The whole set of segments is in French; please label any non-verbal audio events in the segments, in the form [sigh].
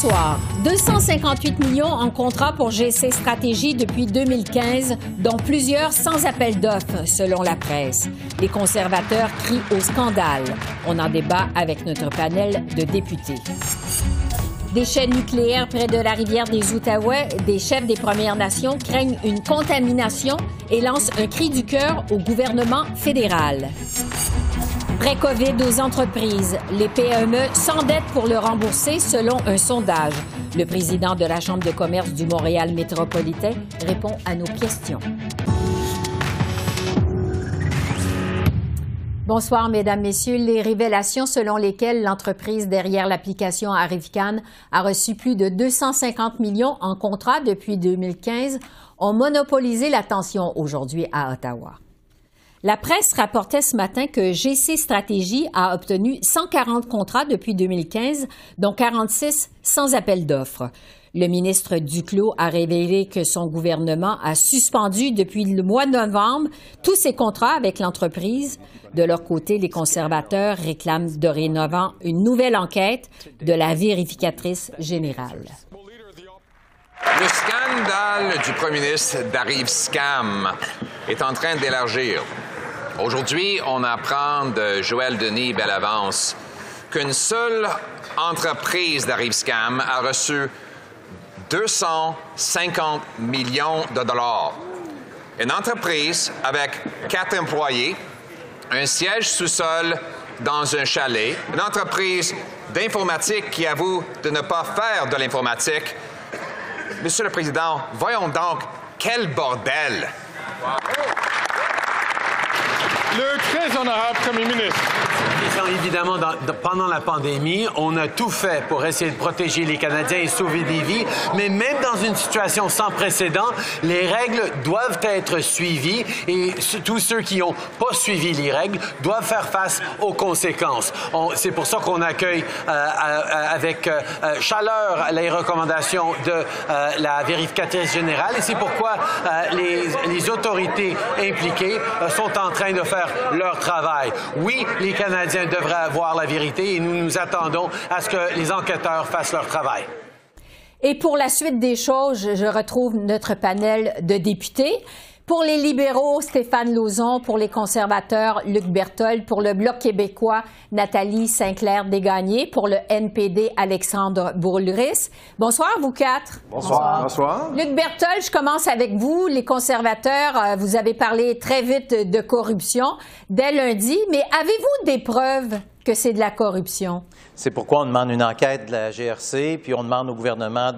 Ce soir, 258 millions en contrat pour GC Stratégie depuis 2015, dont plusieurs sans appel d'offres, selon la presse. Les conservateurs crient au scandale. On en débat avec notre panel de députés. Déchets nucléaires près de la rivière des Outaouais, des chefs des Premières Nations craignent une contamination et lancent un cri du cœur au gouvernement fédéral. Pré-COVID aux entreprises. Les PME s'endettent pour le rembourser selon un sondage. Le président de la Chambre de commerce du Montréal métropolitain répond à nos questions. Bonsoir, Mesdames, Messieurs. Les révélations selon lesquelles l'entreprise derrière l'application Arrivcan a reçu plus de 250 millions en contrat depuis 2015 ont monopolisé l'attention aujourd'hui à Ottawa. La presse rapportait ce matin que GC Stratégie a obtenu 140 contrats depuis 2015, dont 46 sans appel d'offres. Le ministre Duclos a révélé que son gouvernement a suspendu depuis le mois de novembre tous ses contrats avec l'entreprise. De leur côté, les conservateurs réclament dorénavant une nouvelle enquête de la vérificatrice générale. Le scandale du premier ministre Scam est en train d'élargir. Aujourd'hui, on apprend de Joël Denis Bellavance qu'une seule entreprise d'Arrive Scam a reçu 250 millions de dollars. Une entreprise avec quatre employés, un siège sous-sol dans un chalet, une entreprise d'informatique qui avoue de ne pas faire de l'informatique. Monsieur le Président, voyons donc quel bordel! Le très honorable Premier ministre. Évidemment, pendant la pandémie, on a tout fait pour essayer de protéger les Canadiens et sauver des vies, mais même dans une situation sans précédent, les règles doivent être suivies et tous ceux qui n'ont pas suivi les règles doivent faire face aux conséquences. C'est pour ça qu'on accueille euh, euh, avec euh, chaleur les recommandations de la vérificatrice générale et c'est pourquoi les, les autorités impliquées sont en train de faire leur travail. Oui, les Canadiens devraient avoir la vérité et nous nous attendons à ce que les enquêteurs fassent leur travail. Et pour la suite des choses, je retrouve notre panel de députés. Pour les libéraux, Stéphane Lauzon. Pour les conservateurs, Luc Berthold. Pour le Bloc québécois, Nathalie Sinclair-Desgagnés. Pour le NPD, Alexandre Boulris. Bonsoir, vous quatre. Bonsoir. Bonsoir. Luc Berthold, je commence avec vous. Les conservateurs, euh, vous avez parlé très vite de corruption dès lundi, mais avez-vous des preuves? Que c'est de la corruption? C'est pourquoi on demande une enquête de la GRC, puis on demande au gouvernement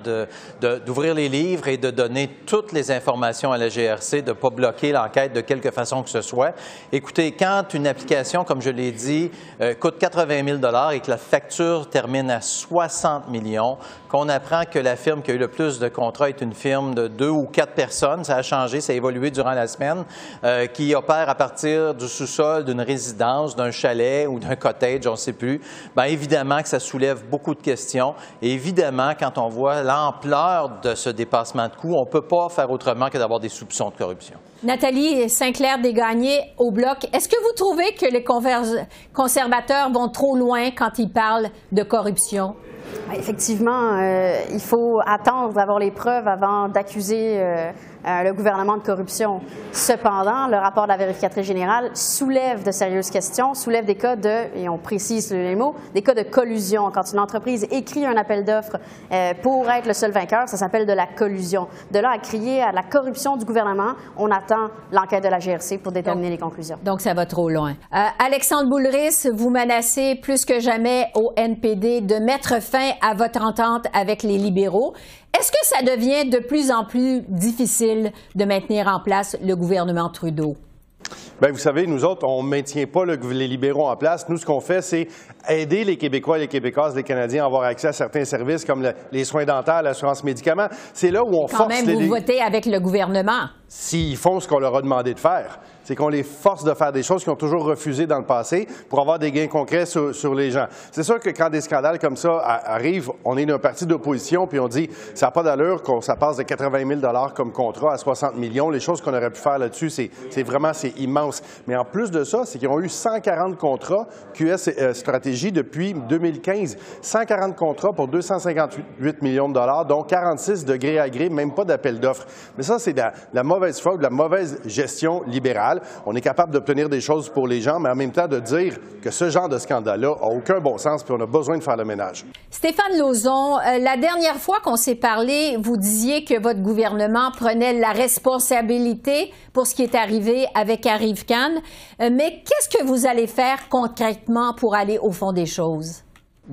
d'ouvrir les livres et de donner toutes les informations à la GRC, de ne pas bloquer l'enquête de quelque façon que ce soit. Écoutez, quand une application, comme je l'ai dit, euh, coûte 80 000 et que la facture termine à 60 millions, qu'on apprend que la firme qui a eu le plus de contrats est une firme de deux ou quatre personnes, ça a changé, ça a évolué durant la semaine, euh, qui opère à partir du sous-sol d'une résidence, d'un chalet ou d'un cottage, on ne sait plus, bien évidemment, que ça soulève beaucoup de questions. Et évidemment, quand on voit l'ampleur de ce dépassement de coûts, on ne peut pas faire autrement que d'avoir des soupçons de corruption. Nathalie Sinclair-Desgagnés au Bloc, est-ce que vous trouvez que les conservateurs vont trop loin quand ils parlent de corruption? Effectivement, euh, il faut attendre d'avoir les preuves avant d'accuser euh, euh, le gouvernement de corruption. Cependant, le rapport de la vérificatrice générale soulève de sérieuses questions, soulève des cas de, et on précise les mots, des cas de collusion. Quand une entreprise écrit un appel d'offres euh, pour être le seul vainqueur, ça s'appelle de la collusion. De là à crier à la corruption du gouvernement, on attend l'enquête de la GRC pour déterminer les conclusions. Donc, ça va trop loin. Euh, Alexandre Boulris, vous menacez plus que jamais au NPD de mettre fin à votre entente avec les libéraux. Est-ce que ça devient de plus en plus difficile de maintenir en place le gouvernement Trudeau? Bien, vous savez, nous autres, on ne maintient pas les libéraux en place. Nous, ce qu'on fait, c'est aider les Québécois et les Québécoises, les Canadiens à avoir accès à certains services comme les soins dentaires, l'assurance médicaments. C'est là où on Quand même, vous votez avec le gouvernement. s'ils font ce qu'on leur a demandé de faire c'est qu'on les force de faire des choses qu'ils ont toujours refusé dans le passé pour avoir des gains concrets sur, les gens. C'est sûr que quand des scandales comme ça arrivent, on est d'un parti d'opposition puis on dit ça n'a pas d'allure qu'on ça passe de 80 000 comme contrat à 60 millions. Les choses qu'on aurait pu faire là-dessus, c'est vraiment c'est immense. Mais en plus de ça, c'est qu'ils ont eu 140 contrats QS euh, Stratégie depuis 2015. 140 contrats pour 258 millions de dollars, dont 46 de gré à gré, même pas d'appel d'offres. Mais ça, c'est de la mauvaise foi, de la mauvaise gestion libérale. On est capable d'obtenir des choses pour les gens, mais en même temps de dire que ce genre de scandale-là n'a aucun bon sens, puis on a besoin de faire le ménage. Stéphane Lauzon, euh, la dernière fois qu'on s'est parlé, vous disiez que votre gouvernement prenait la responsabilité pour ce qui est arrivé avec Arrive Cannes. Euh, mais qu'est-ce que vous allez faire concrètement pour aller au fond des choses?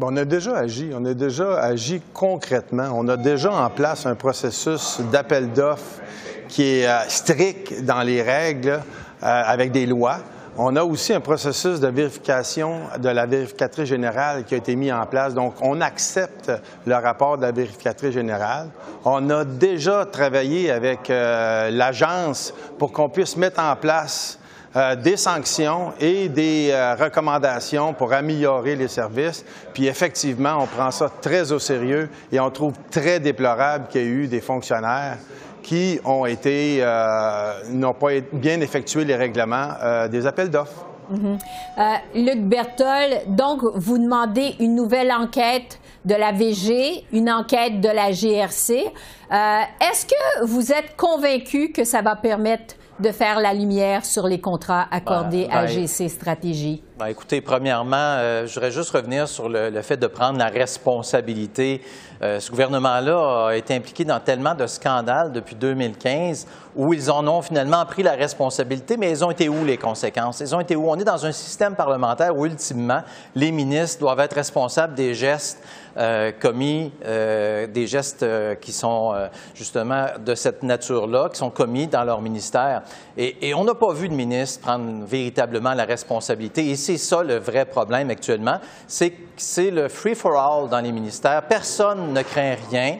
on a déjà agi, on a déjà agi concrètement. On a déjà en place un processus d'appel d'offres qui est euh, strict dans les règles avec des lois. On a aussi un processus de vérification de la vérificatrice générale qui a été mis en place. Donc, on accepte le rapport de la vérificatrice générale. On a déjà travaillé avec euh, l'agence pour qu'on puisse mettre en place euh, des sanctions et des recommandations pour améliorer les services. Puis effectivement, on prend ça très au sérieux et on trouve très déplorable qu'il y ait eu des fonctionnaires qui ont été, euh, n'ont pas bien effectué les règlements euh, des appels d'offres. Mhm. Euh, Luc Bertol, donc vous demandez une nouvelle enquête de la VG, une enquête de la GRC. Est-ce que vous êtes convaincu que ça va permettre de faire la lumière sur les contrats accordés ben, à ben, GC Stratégie? Ben, écoutez, premièrement, euh, je voudrais juste revenir sur le, fait de prendre la responsabilité. Euh, ce gouvernement-là a été impliqué dans tellement de scandales depuis 2015 où ils en ont finalement pris la responsabilité, mais ils ont été où les conséquences? Ils ont été où? On est dans un système parlementaire où, ultimement, les ministres doivent être responsables des gestes euh, commis, euh, des gestes euh, qui sont justement de cette nature-là, qui sont commis dans leur ministère. Et, on n'a pas vu de ministre prendre véritablement la responsabilité. Et c'est ça le vrai problème actuellement, c'est c'est le free-for-all dans les ministères. Personne ne craint rien.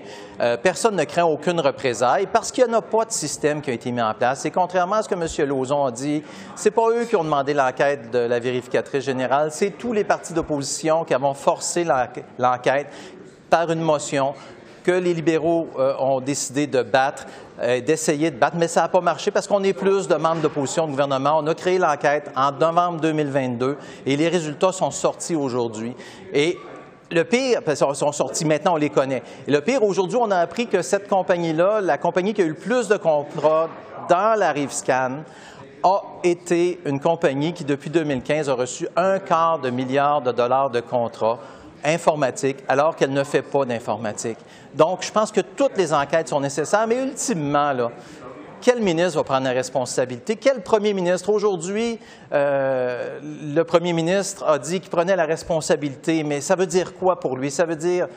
personne ne craint aucune représaille parce qu'il n'y a pas de système qui a été mis en place. Et contrairement à ce que M. Lauzon a dit, c'est pas eux qui ont demandé l'enquête de la vérificatrice générale, c'est tous les partis d'opposition qui avons forcé l'enquête par une motion que les libéraux euh, ont décidé de battre, d'essayer de battre, mais ça n'a pas marché parce qu'on est plus de membres d'opposition au gouvernement. On a créé l'enquête en novembre 2022 et les résultats sont sortis aujourd'hui. Et le pire, parce qu'ils sont sortis maintenant, on les connaît. Et le pire, aujourd'hui, on a appris que cette compagnie-là, la compagnie qui a eu le plus de contrats dans la rive scan, a été une compagnie qui, depuis 2015, a reçu un quart de milliard de dollars de contrats informatiques, alors qu'elle ne fait pas d'informatique. Donc, je pense que toutes les enquêtes sont nécessaires, mais ultimement, quel ministre va prendre la responsabilité? Quel premier ministre? Aujourd'hui, euh, le premier ministre a dit qu'il prenait la responsabilité, mais ça veut dire quoi pour lui? Ça veut dire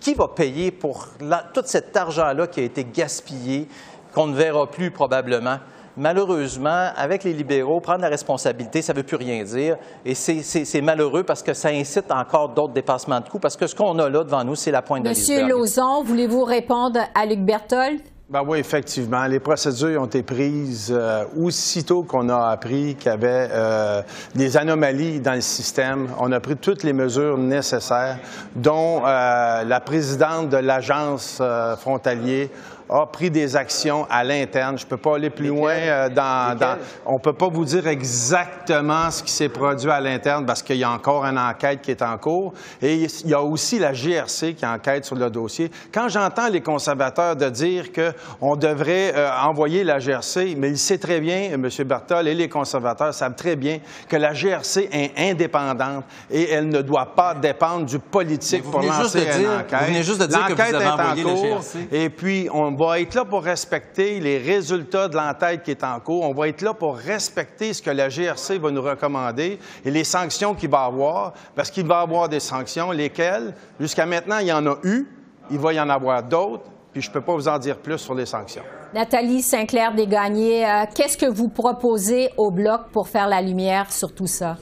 qui, va payer pour tout cet argent-là qui a été gaspillé, qu'on ne verra plus probablement? Malheureusement, avec les libéraux, prendre la responsabilité, ça ne veut plus rien dire. Et c'est malheureux parce que ça incite encore d'autres dépassements de coûts, parce que ce qu'on a là devant nous, c'est la pointe de Monsieur Lauzon, voulez-vous répondre à Luc Berthold? Ben oui, effectivement. Les procédures ont été prises euh, aussitôt qu'on a appris qu'il y avait euh, des anomalies dans le système. On a pris toutes les mesures nécessaires, dont euh, la présidente de l'agence frontalier a pris des actions à l'interne. Je ne peux pas aller plus loin euh, dans, On ne peut pas vous dire exactement ce qui s'est produit à l'interne parce qu'il y a encore une enquête qui est en cours. Et il y a aussi la GRC qui enquête sur le dossier. Quand j'entends les conservateurs de dire qu'on devrait euh, envoyer la GRC, mais il sait très bien, M. Bertol et les conservateurs savent très bien que la GRC est indépendante et elle ne doit pas dépendre du politique pour lancer une enquête. Vous venez juste de dire que vous avez envoyé la GRC. Et puis, on on va être là pour respecter les résultats de l'enquête qui est en cours. On va être là pour respecter ce que la GRC va nous recommander et les sanctions qu'il va avoir, parce qu'il va avoir des sanctions, lesquelles, jusqu'à maintenant, il y en a eu, il va y en avoir d'autres, puis je ne peux pas vous en dire plus sur les sanctions. Nathalie Sinclair-Desgagnés, euh, qu'est-ce que vous proposez au Bloc pour faire la lumière sur tout ça?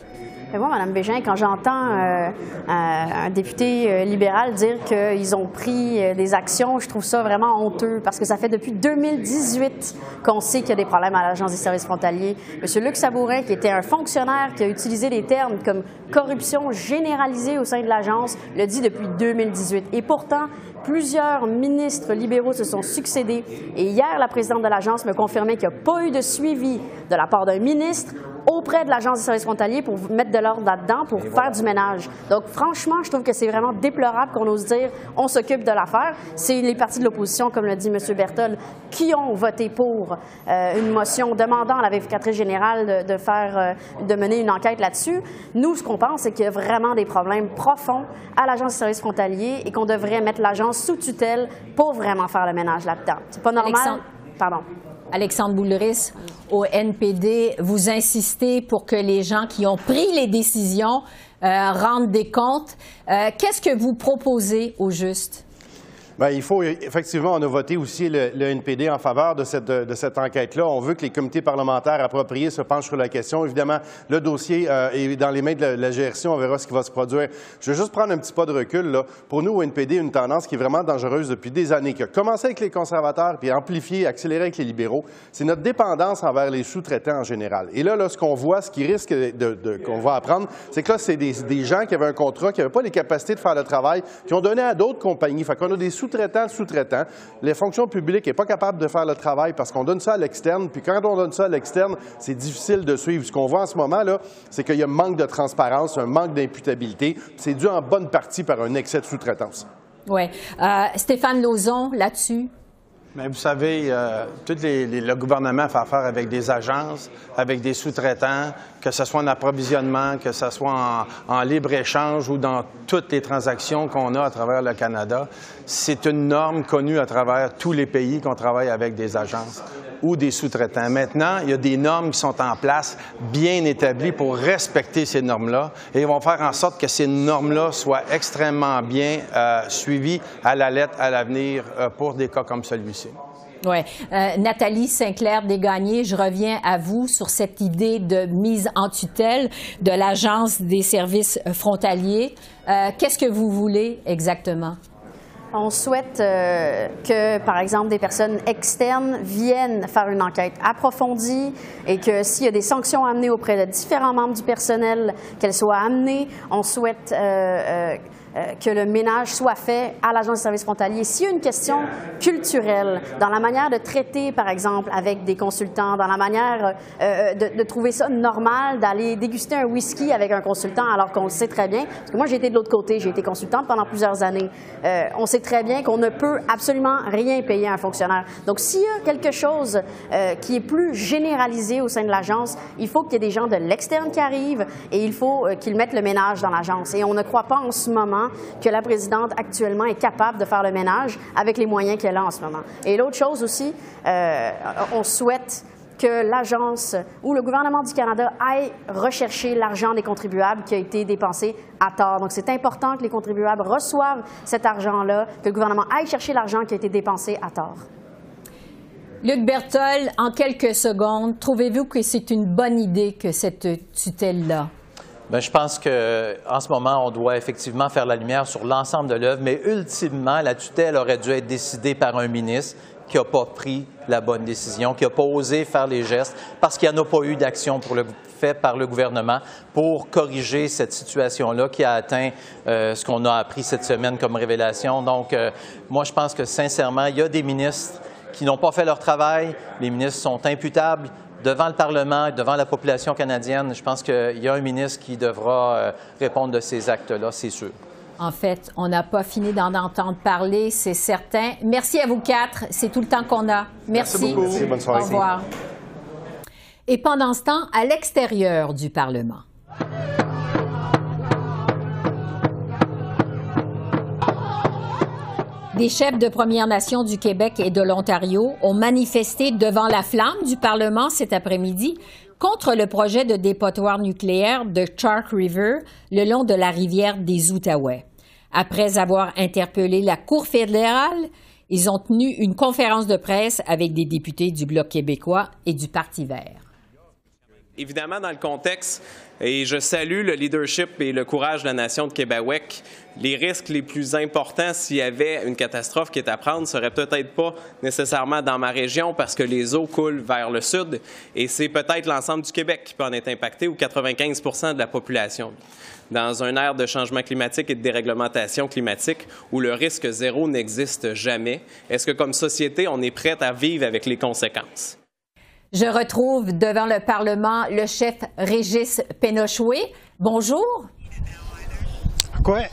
Mais moi, Mme Bégin, quand j'entends euh, un député euh, libéral dire qu'ils ont pris euh, des actions, je trouve ça vraiment honteux parce que ça fait depuis 2018 qu'on sait qu'il y a des problèmes à l'Agence des services frontaliers. M. Luc Sabourin, qui était un fonctionnaire qui a utilisé des termes comme corruption généralisée au sein de l'agence, le dit depuis 2018. Et pourtant, Plusieurs ministres libéraux se sont succédés et hier, la présidente de l'agence me confirmait qu'il n'y a pas eu de suivi de la part d'un ministre auprès de l'Agence des services frontaliers pour mettre de l'ordre là-dedans, pour faire du ménage. Donc, franchement, je trouve que c'est vraiment déplorable qu'on ose dire on s'occupe de l'affaire. C'est les partis de l'opposition, comme l'a dit M. Berthold, qui ont voté pour euh, une motion demandant à la vérificatrice générale de, faire, euh, de mener une enquête là-dessus. Nous, ce qu'on pense, c'est qu'il y a vraiment des problèmes profonds à l'Agence des services frontaliers et qu'on devrait mettre l'agence sous tutelle pour vraiment faire le ménage là-dedans. C'est pas normal? Pardon. Alexandre Bouleris, au NPD, vous insistez pour que les gens qui ont pris les décisions euh, rendent des comptes. Euh, qu'est-ce que vous proposez au juste? Bien, il faut, effectivement, on a voté aussi le, NPD en faveur de cette, enquête-là. On veut que les comités parlementaires appropriés se penchent sur la question. Évidemment, le dossier euh, est dans les mains de la, GRC. On verra ce qui va se produire. Je veux juste prendre un petit pas de recul. Là. Pour nous, au NPD, une tendance qui est vraiment dangereuse depuis des années, qui a commencé avec les conservateurs, puis amplifié, accéléré avec les libéraux, c'est notre dépendance envers les sous-traitants en général. Et là, là ce qu'on voit, ce qui risque qu'on va apprendre, c'est que là, c'est des, des, gens qui avaient un contrat, qui n'avaient pas les capacités de faire le travail, qui ont donné à d'autres compagnies. Fait qu'on a des sous-traitants, sous-traitants. Les fonctions publiques n'est pas capable de faire le travail parce qu'on donne ça à l'externe. Puis quand on donne ça à l'externe, c'est difficile de suivre. Ce qu'on voit en ce moment, c'est qu'il y a un manque de transparence, un manque d'imputabilité. C'est dû en bonne partie par un excès de sous-traitance. Oui. Euh, Stéphane Lauzon, là-dessus, mais vous savez, euh, tout le gouvernement fait affaire avec des agences, avec des sous-traitants, que ce soit en approvisionnement, que ce soit en, libre-échange ou dans toutes les transactions qu'on a à travers le Canada. C'est une norme connue à travers tous les pays qu'on travaille avec des agences ou des sous-traitants. Maintenant, il y a des normes qui sont en place, bien établies pour respecter ces normes-là, et ils vont faire en sorte que ces normes-là soient extrêmement bien euh, suivies à la lettre à l'avenir euh, pour des cas comme celui-ci. Oui. Euh, Nathalie Sinclair-Desgagnés, je reviens à vous sur cette idée de mise en tutelle de l'Agence des services frontaliers. Qu'est-ce que vous voulez exactement? On souhaite euh, que, par exemple, des personnes externes viennent faire une enquête approfondie et que s'il y a des sanctions amenées auprès de différents membres du personnel, qu'elles soient amenées. On souhaite euh, que le ménage soit fait à l'Agence de services frontaliers. S'il y a une question culturelle dans la manière de traiter, par exemple, avec des consultants, dans la manière euh, euh, de, trouver ça normal d'aller déguster un whisky avec un consultant alors qu'on le sait très bien, parce que moi j'ai été de l'autre côté, j'ai été consultante pendant plusieurs années, euh, on sait très bien qu'on ne peut absolument rien payer à un fonctionnaire. Donc s'il y a quelque chose euh, qui est plus généralisé au sein de l'agence, il faut qu'il y ait des gens de l'externe qui arrivent et il faut qu'ils mettent le ménage dans l'agence. Et on ne croit pas en ce que la présidente actuellement est capable de faire le ménage avec les moyens qu'elle a en ce moment. Et l'autre chose aussi, euh, on souhaite que l'agence ou le gouvernement du Canada aille rechercher l'argent des contribuables qui a été dépensé à tort. Donc, c'est important que les contribuables reçoivent cet argent-là, que le gouvernement aille chercher l'argent qui a été dépensé à tort. Luc Berthold, en quelques secondes, trouvez-vous que c'est une bonne idée que cette tutelle-là? Bien, je pense qu'en ce moment, on doit effectivement faire la lumière sur l'ensemble de l'œuvre, mais ultimement, la tutelle aurait dû être décidée par un ministre qui n'a pas pris la bonne décision, qui n'a pas osé faire les gestes, parce qu'il n'y en a pas eu d'action faite par le gouvernement pour corriger cette situation-là qui a atteint euh, ce qu'on a appris cette semaine comme révélation. Donc, euh, moi, je pense que sincèrement, il y a des ministres qui n'ont pas fait leur travail. Les ministres sont imputables devant le Parlement et devant la population canadienne, je pense qu'il y a un ministre qui devra euh, répondre de ces actes-là, c'est sûr. En fait, on n'a pas fini d'en entendre parler, c'est certain. Merci à vous quatre. C'est tout le temps qu'on a. Merci. Merci bonne soirée. Au revoir. Et pendant ce temps, à l'extérieur du Parlement. Des chefs de Premières Nations du Québec et de l'Ontario ont manifesté devant la flamme du Parlement cet après-midi contre le projet de dépotoir nucléaire de Chark River le long de la rivière des Outaouais. Après avoir interpellé la Cour fédérale, ils ont tenu une conférence de presse avec des députés du Bloc québécois et du Parti vert. Évidemment, dans le contexte, et je salue le leadership et le courage de la nation de Québec, les risques les plus importants s'il y avait une catastrophe qui est à prendre seraient peut-être pas nécessairement dans ma région parce que les eaux coulent vers le sud et c'est peut-être l'ensemble du Québec qui peut en être impacté ou 95% de la population. Dans un ère de changement climatique et de déréglementation climatique où le risque zéro n'existe jamais, est-ce que comme société, on est prête à vivre avec les conséquences? Je retrouve devant le Parlement le chef Régis Pénochoué. Bonjour. Quoi?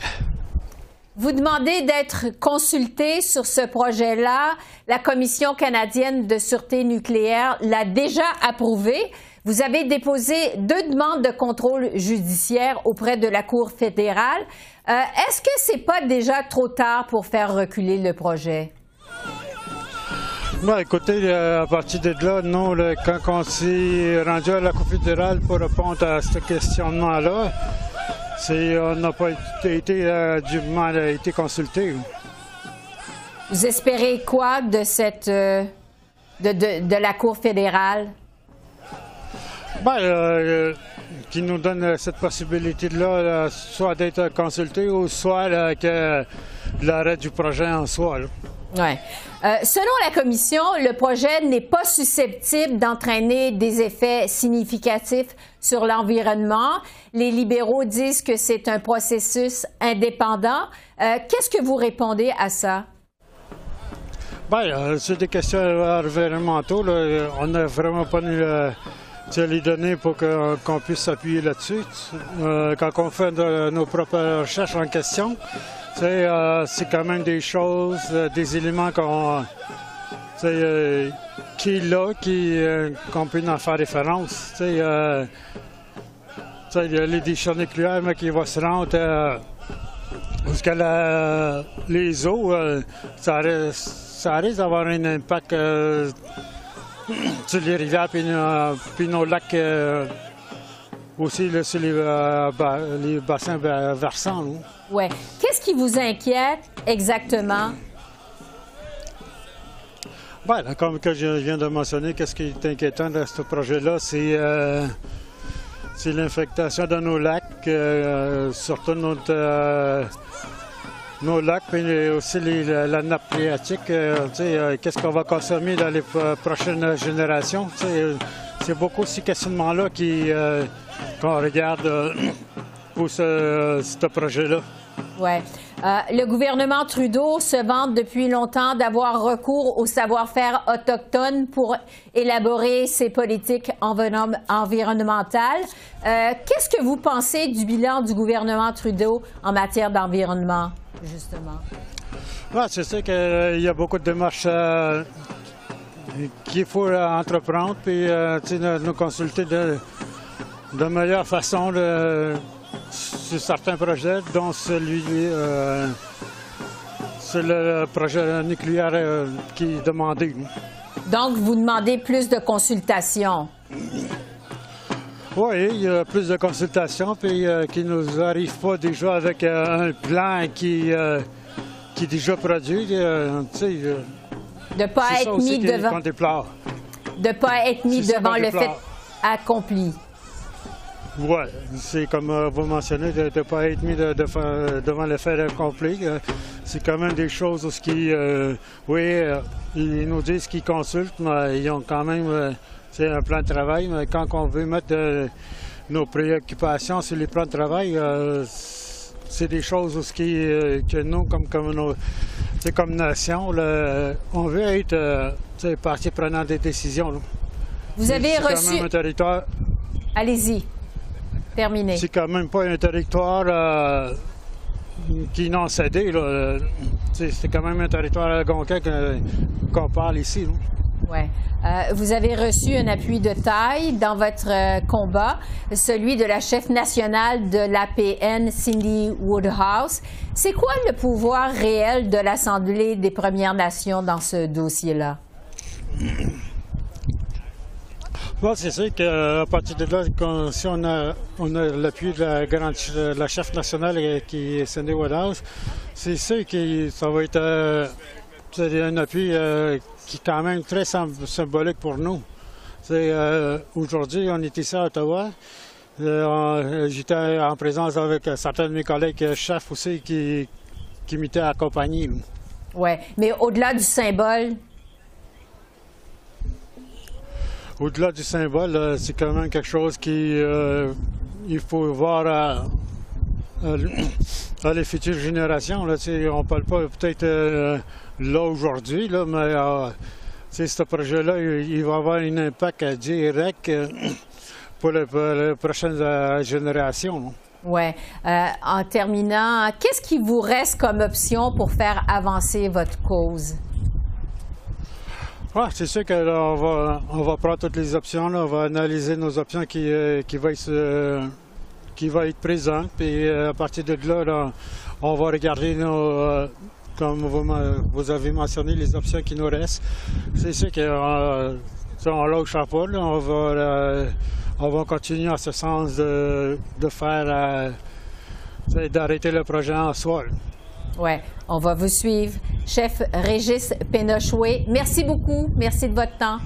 Vous demandez d'être consulté sur ce projet-là. La Commission canadienne de sûreté nucléaire l'a déjà approuvé. Vous avez déposé deux demandes de contrôle judiciaire auprès de la Cour fédérale. Euh, est-ce que c'est pas déjà trop tard pour faire reculer le projet? Ben, écoutez, euh, à partir de là, nous, quand on s'est rendu à la Cour fédérale pour répondre à ce questionnement-là, on n'a pas été euh, dûment été consulté. Vous espérez quoi de cette euh, de, la Cour fédérale? Ben, qui nous donne cette possibilité-là, soit d'être consulté ou soit que l'arrêt du projet en soi. Euh, selon la Commission, le projet n'est pas susceptible d'entraîner des effets significatifs sur l'environnement. Les libéraux disent que c'est un processus indépendant. Euh, qu'est-ce que vous répondez à ça? Bien, euh, c'est des questions environnementaux. On n'a vraiment pas les données pour qu'on puisse s'appuyer là-dessus. quand on fait nos propres recherches en question, euh, c'est quand même des choses, euh, des éléments qu'on, euh, qui là, qui, qu'on peut faire référence. il y a les déchets nucléaires mais qui vont se rendre parce que les eaux, ça, risque, d'avoir un impact sur les rivières puis, nos lacs aussi sur les, bassins versants. Oui. Qu'est-ce qui vous inquiète exactement? Bien, comme que je viens de mentionner, qu'est-ce qui est inquiétant dans ce projet-là, c'est euh, l'infectation de nos lacs, euh, surtout notre, euh, nos lacs, mais aussi la, nappe phréatique. qu'est-ce qu'on va consommer dans les prochaines générations? C'est beaucoup ces questionnements-là qu'on regarde [clears throat] pour ce projet-là. Oui. Euh, le gouvernement Trudeau se vante depuis longtemps d'avoir recours au savoir-faire autochtone pour élaborer ses politiques environnementales. Euh, qu'est-ce que vous pensez du bilan du gouvernement Trudeau en matière d'environnement, justement? Ouais, c'est sûr qu'il y a beaucoup de démarches euh, qu'il faut entreprendre, puis nous consulter de, de meilleure façon de sur certains projets, dont celui, euh, c'est le projet nucléaire euh, qui est demandé. Donc, vous demandez plus de consultations? Oui, il y a plus de consultations, puis euh, qui ne nous arrive pas déjà avec un plan qui, qui est déjà produit. De ne pas être mis devant. De pas être mis devant le fait accompli. Oui, c'est comme euh, vous mentionnez, de ne pas être mis devant le fait accompli. Euh, c'est quand même des choses où qui, euh, oui, ils nous disent qu'ils consultent, mais ils ont quand même c'est un plan de travail. Mais quand on veut mettre nos préoccupations sur les plans de travail, c'est des choses où qui, que nous, comme, comme, comme nation, on veut être partie prenante des décisions. Vous avez reçu. Allez-y. C'est quand même pas un territoire euh, qui n'ont cédé. C'est quand même un territoire algonquin qu'on parle ici. Oui. Euh, vous avez reçu un appui de taille dans votre euh, combat, celui de la chef nationale de l'APN, Cindy Woodhouse. C'est quoi le pouvoir réel de l'Assemblée des Premières Nations dans ce dossier-là? [clears throat] c'est sûr qu'à partir de là, si on a, l'appui de la, grande, chef nationale euh, qui est Cindy Woodhouse, c'est sûr que ça va être un appui euh, qui est quand même très symbolique pour nous. Aujourd'hui, on est ici à Ottawa. J'étais en présence avec certains de mes collègues chefs aussi qui, qui m'étaient accompagnés. Oui, mais au-delà du symbole, au-delà du symbole, c'est quand même quelque chose qui euh, il faut voir à, les futures générations. Là, on ne parle pas peut-être euh, là aujourd'hui, là, mais euh, ce projet-là, il, va avoir un impact direct [clears throat] pour, les prochaines générations. Oui. en terminant, qu'est-ce qui vous reste comme option pour faire avancer votre cause? c'est sûr qu'on va, on va prendre toutes les options. On va analyser nos options qui, euh, qui, vont, euh, qui va être présentes. Puis euh, à partir de là, on va regarder nos, comme vous, avez mentionné, les options qui nous restent. C'est sûr qu'on on lâche pas. on, va, on va continuer en ce sens de, de faire d'arrêter le projet en soi. Oui, on va vous suivre. Chef Régis Pénochoué, merci beaucoup. Merci de votre temps.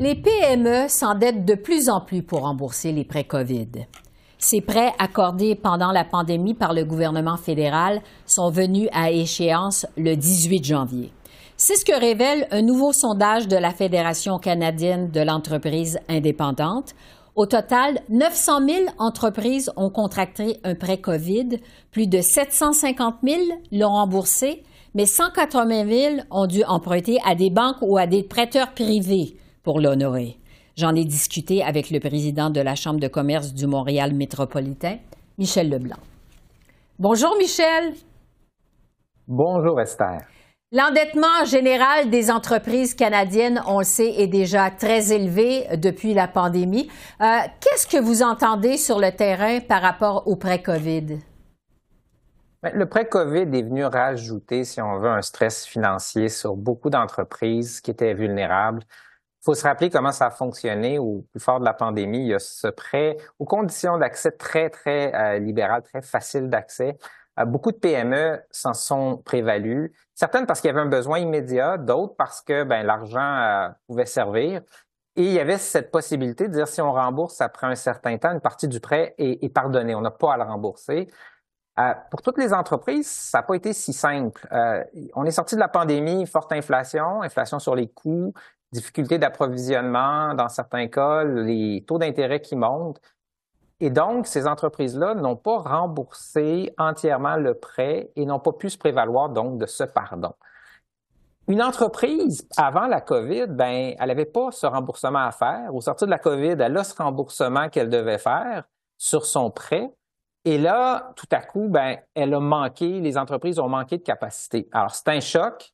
Les PME s'endettent de plus en plus pour rembourser les prêts COVID. Ces prêts accordés pendant la pandémie par le gouvernement fédéral sont venus à échéance le 18 janvier. C'est ce que révèle un nouveau sondage de la Fédération canadienne de l'entreprise indépendante au total, 900 000 entreprises ont contracté un prêt COVID, plus de 750 000 l'ont remboursé, mais 180 000 ont dû emprunter à des banques ou à des prêteurs privés pour l'honorer. J'en ai discuté avec le président de la Chambre de commerce du Montréal métropolitain, Michel Leblanc. Bonjour Michel. Bonjour Esther. L'endettement général des entreprises canadiennes, on le sait, est déjà très élevé depuis la pandémie. Euh, qu'est-ce que vous entendez sur le terrain par rapport au prêt COVID? Ben, le prêt COVID est venu rajouter, si on veut, un stress financier sur beaucoup d'entreprises qui étaient vulnérables. Il faut se rappeler comment ça a fonctionné au plus fort de la pandémie. Il y a ce prêt aux conditions d'accès très, très euh, libérales, très faciles d'accès. Euh, beaucoup de PME s'en sont prévalues, certaines parce qu'il y avait un besoin immédiat, d'autres parce que ben, l'argent euh, pouvait servir. Et il y avait cette possibilité de dire si on rembourse après un certain temps, une partie du prêt est, pardonnée. On n'a pas à le rembourser. Euh, pour toutes les entreprises, ça n'a pas été si simple. on est sorti de la pandémie, forte inflation, inflation sur les coûts, difficulté d'approvisionnement dans certains cas, les taux d'intérêt qui montent. Et donc, ces entreprises-là n'ont pas remboursé entièrement le prêt et n'ont pas pu se prévaloir donc de ce pardon. Une entreprise, avant la COVID, ben, elle n'avait pas ce remboursement à faire. Au sortir de la COVID, elle a ce remboursement qu'elle devait faire sur son prêt. Et là, tout à coup, ben, elle a manqué, les entreprises ont manqué de capacité. Alors, c'est un choc.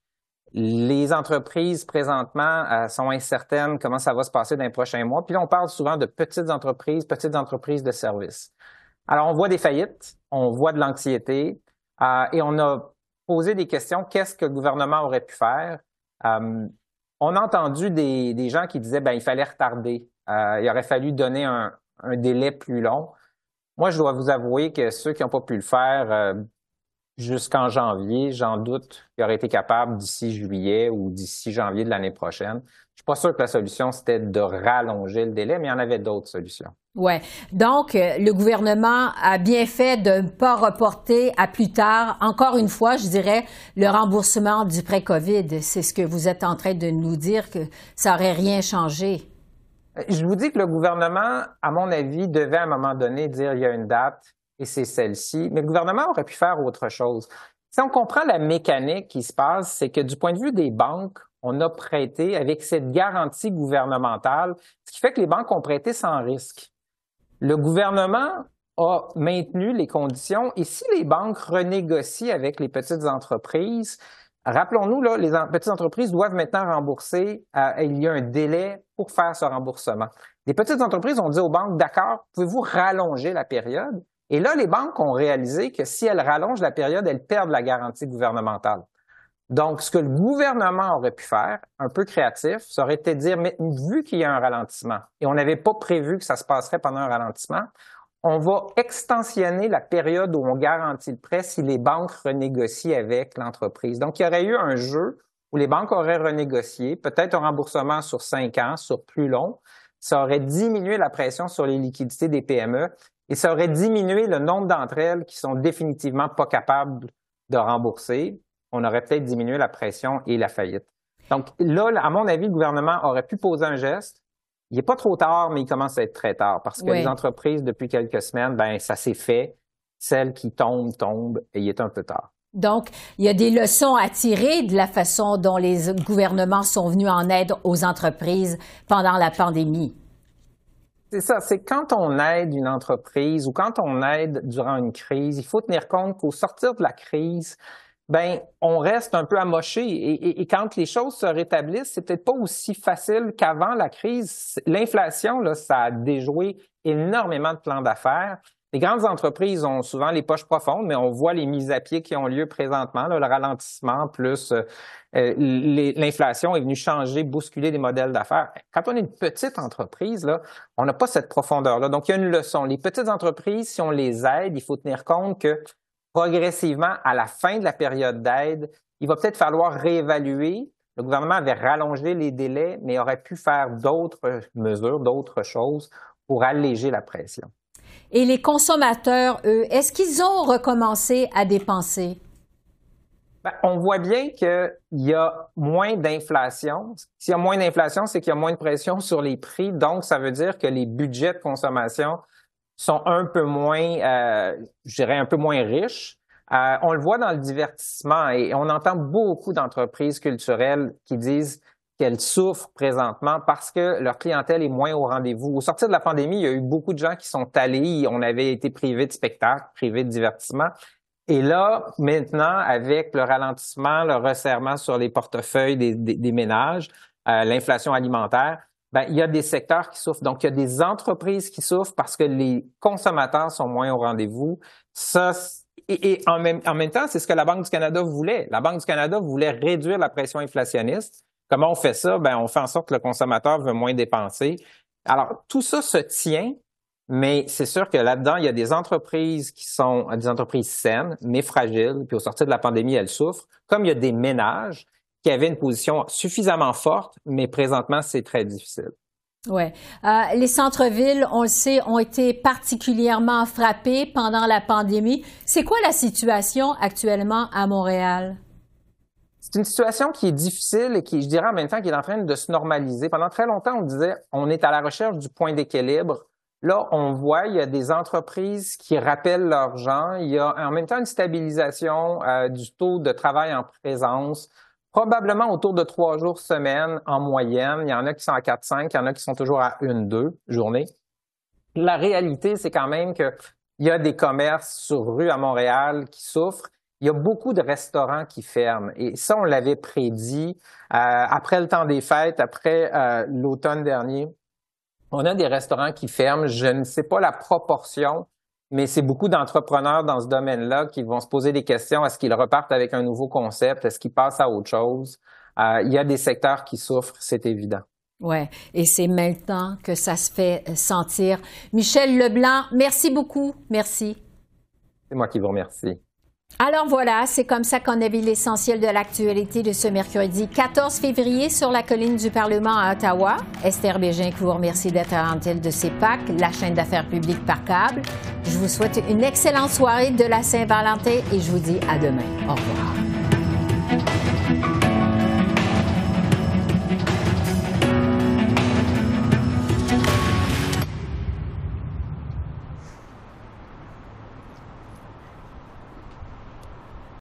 Les entreprises présentement euh, sont incertaines comment ça va se passer dans les prochains mois. Puis là, on parle souvent de petites entreprises, petites entreprises de services. Alors, on voit des faillites, on voit de l'anxiété euh, et on a posé des questions. Qu'est-ce que le gouvernement aurait pu faire? Euh, on a entendu des, gens qui disaient ben il fallait retarder. il aurait fallu donner un, un, délai plus long. Moi, je dois vous avouer que ceux qui n'ont pas pu le faire, jusqu'en janvier, j'en doute qu'il aurait été capable d'ici juillet ou d'ici janvier de l'année prochaine. Je suis pas sûr que la solution, c'était de rallonger le délai, mais il y en avait d'autres solutions. Oui. Donc, euh, le gouvernement a bien fait de ne pas reporter à plus tard, encore une fois, je dirais, le remboursement du prêt COVID. C'est ce que vous êtes en train de nous dire, que ça n'aurait rien changé. Je vous dis que le gouvernement, à mon avis, devait à un moment donné dire il y a une date, et c'est celle-ci. Mais le gouvernement aurait pu faire autre chose. Si on comprend la mécanique qui se passe, c'est que du point de vue des banques, on a prêté avec cette garantie gouvernementale, ce qui fait que les banques ont prêté sans risque. Le gouvernement a maintenu les conditions et si les banques renégocient avec les petites entreprises, rappelons-nous, là, les petites entreprises doivent maintenant rembourser, il y a un délai pour faire ce remboursement. Les petites entreprises ont dit aux banques, d'accord, pouvez-vous rallonger la période? Et là, les banques ont réalisé que si elles rallongent la période, elles perdent la garantie gouvernementale. Donc, ce que le gouvernement aurait pu faire, un peu créatif, ça aurait été dire, mais vu qu'il y a un ralentissement, et on n'avait pas prévu que ça se passerait pendant un ralentissement, on va extensionner la période où on garantit le prêt si les banques renégocient avec l'entreprise. Donc, il y aurait eu un jeu où les banques auraient renégocié, peut-être un remboursement sur cinq ans, sur plus long. Ça aurait diminué la pression sur les liquidités des PME et ça aurait diminué le nombre d'entre elles qui sont définitivement pas capables de rembourser. On aurait peut-être diminué la pression et la faillite. Donc là, à mon avis, le gouvernement aurait pu poser un geste. Il n'est pas trop tard, mais il commence à être très tard parce que les entreprises, depuis quelques semaines, ben ça s'est fait. Celles qui tombent, tombent et il est un peu tard. Donc, il y a des leçons à tirer de la façon dont les gouvernements sont venus en aide aux entreprises pendant la pandémie. C'est ça, c'est quand on aide une entreprise ou quand on aide durant une crise, il faut tenir compte qu'au sortir de la crise, ben on reste un peu amoché et, quand les choses se rétablissent, c'est peut-être pas aussi facile qu'avant la crise. L'inflation là, ça a déjoué énormément de plans d'affaires. Les grandes entreprises ont souvent les poches profondes, mais on voit les mises à pied qui ont lieu présentement, le ralentissement plus euh, euh, l'inflation est venue changer, bousculer des modèles d'affaires. Quand on est une petite entreprise, là, on n'a pas cette profondeur-là. Donc, il y a une leçon. Les petites entreprises, si on les aide, il faut tenir compte que progressivement, à la fin de la période d'aide, il va peut-être falloir réévaluer. Le gouvernement avait rallongé les délais, mais aurait pu faire d'autres mesures, d'autres choses pour alléger la pression. Et les consommateurs, eux, est-ce qu'ils ont recommencé à dépenser? Ben, on voit bien qu'il y a moins d'inflation. S'il y a moins d'inflation, c'est qu'il y a moins de pression sur les prix. Donc, ça veut dire que les budgets de consommation sont un peu moins, euh, je dirais, un peu moins riches. Euh, on le voit dans le divertissement et on entend beaucoup d'entreprises culturelles qui disent qu'elles souffrent présentement parce que leur clientèle est moins au rendez-vous. Au sortir de la pandémie, il y a eu beaucoup de gens qui sont allés, on avait été privés de spectacles, privés de divertissement. Et là, maintenant, avec le ralentissement, le resserrement sur les portefeuilles des, ménages, euh, l'inflation alimentaire, ben, il y a des secteurs qui souffrent. Donc, il y a des entreprises qui souffrent parce que les consommateurs sont moins au rendez-vous. Ça, et, même, en même temps, c'est ce que la Banque du Canada voulait. La Banque du Canada voulait réduire la pression inflationniste. Comment on fait ça? Ben, on fait en sorte que le consommateur veut moins dépenser. Alors, tout ça se tient, mais c'est sûr que là-dedans, il y a des entreprises qui sont des entreprises saines, mais fragiles, puis au sortir de la pandémie, elles souffrent, comme il y a des ménages qui avaient une position suffisamment forte, mais présentement, c'est très difficile. Oui. Euh, les centres-villes, on le sait, ont été particulièrement frappés pendant la pandémie. C'est quoi la situation actuellement à Montréal? C'est une situation qui est difficile et qui, je dirais en même temps, qui est en train de se normaliser. Pendant très longtemps, on disait on est à la recherche du point d'équilibre. Là, on voit, il y a des entreprises qui rappellent leurs gens. Il y a en même temps une stabilisation euh, du taux de travail en présence, probablement autour de trois jours semaine en moyenne. Il y en a qui sont à 4-5, il y en a qui sont toujours à une, deux journées. La réalité, c'est quand même qu'il y a des commerces sur rue à Montréal qui souffrent il y a beaucoup de restaurants qui ferment. Et ça, on l'avait prédit euh, après le temps des fêtes, après euh, l'automne dernier. On a des restaurants qui ferment. Je ne sais pas la proportion, mais c'est beaucoup d'entrepreneurs dans ce domaine-là qui vont se poser des questions. Est-ce qu'ils repartent avec un nouveau concept? Est-ce qu'ils passent à autre chose? Euh, il y a des secteurs qui souffrent, c'est évident. Oui, et c'est maintenant que ça se fait sentir. Michel Leblanc, merci beaucoup. Merci. C'est moi qui vous remercie. Alors voilà, c'est comme ça qu'on a vu l'essentiel de l'actualité de ce mercredi 14 février sur la colline du Parlement à Ottawa. Esther Bégin vous remercie d'être à l'antenne de CEPAC, la chaîne d'affaires publiques par câble. Je vous souhaite une excellente soirée de la Saint-Valentin et je vous dis à demain. Au revoir.